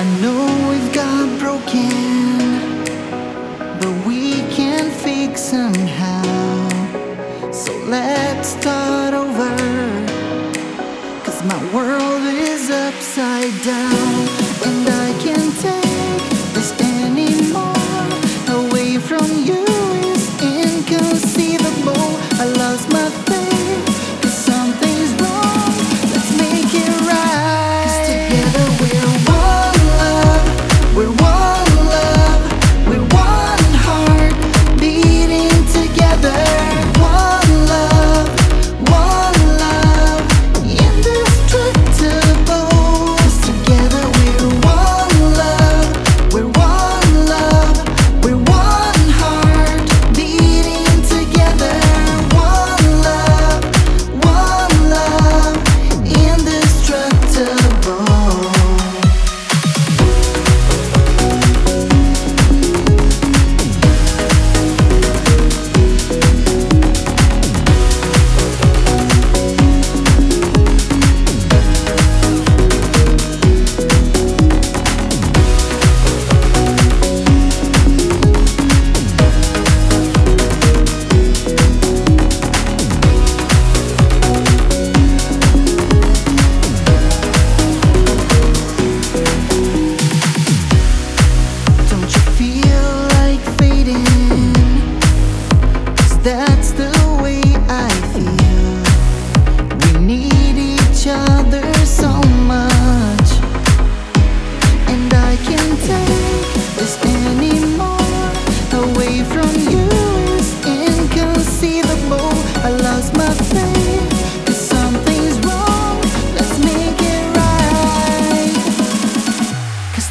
I know we've got broken, but we can fix somehow. So let's start over, cause my world.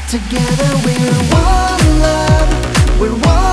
Together we're one love, we're one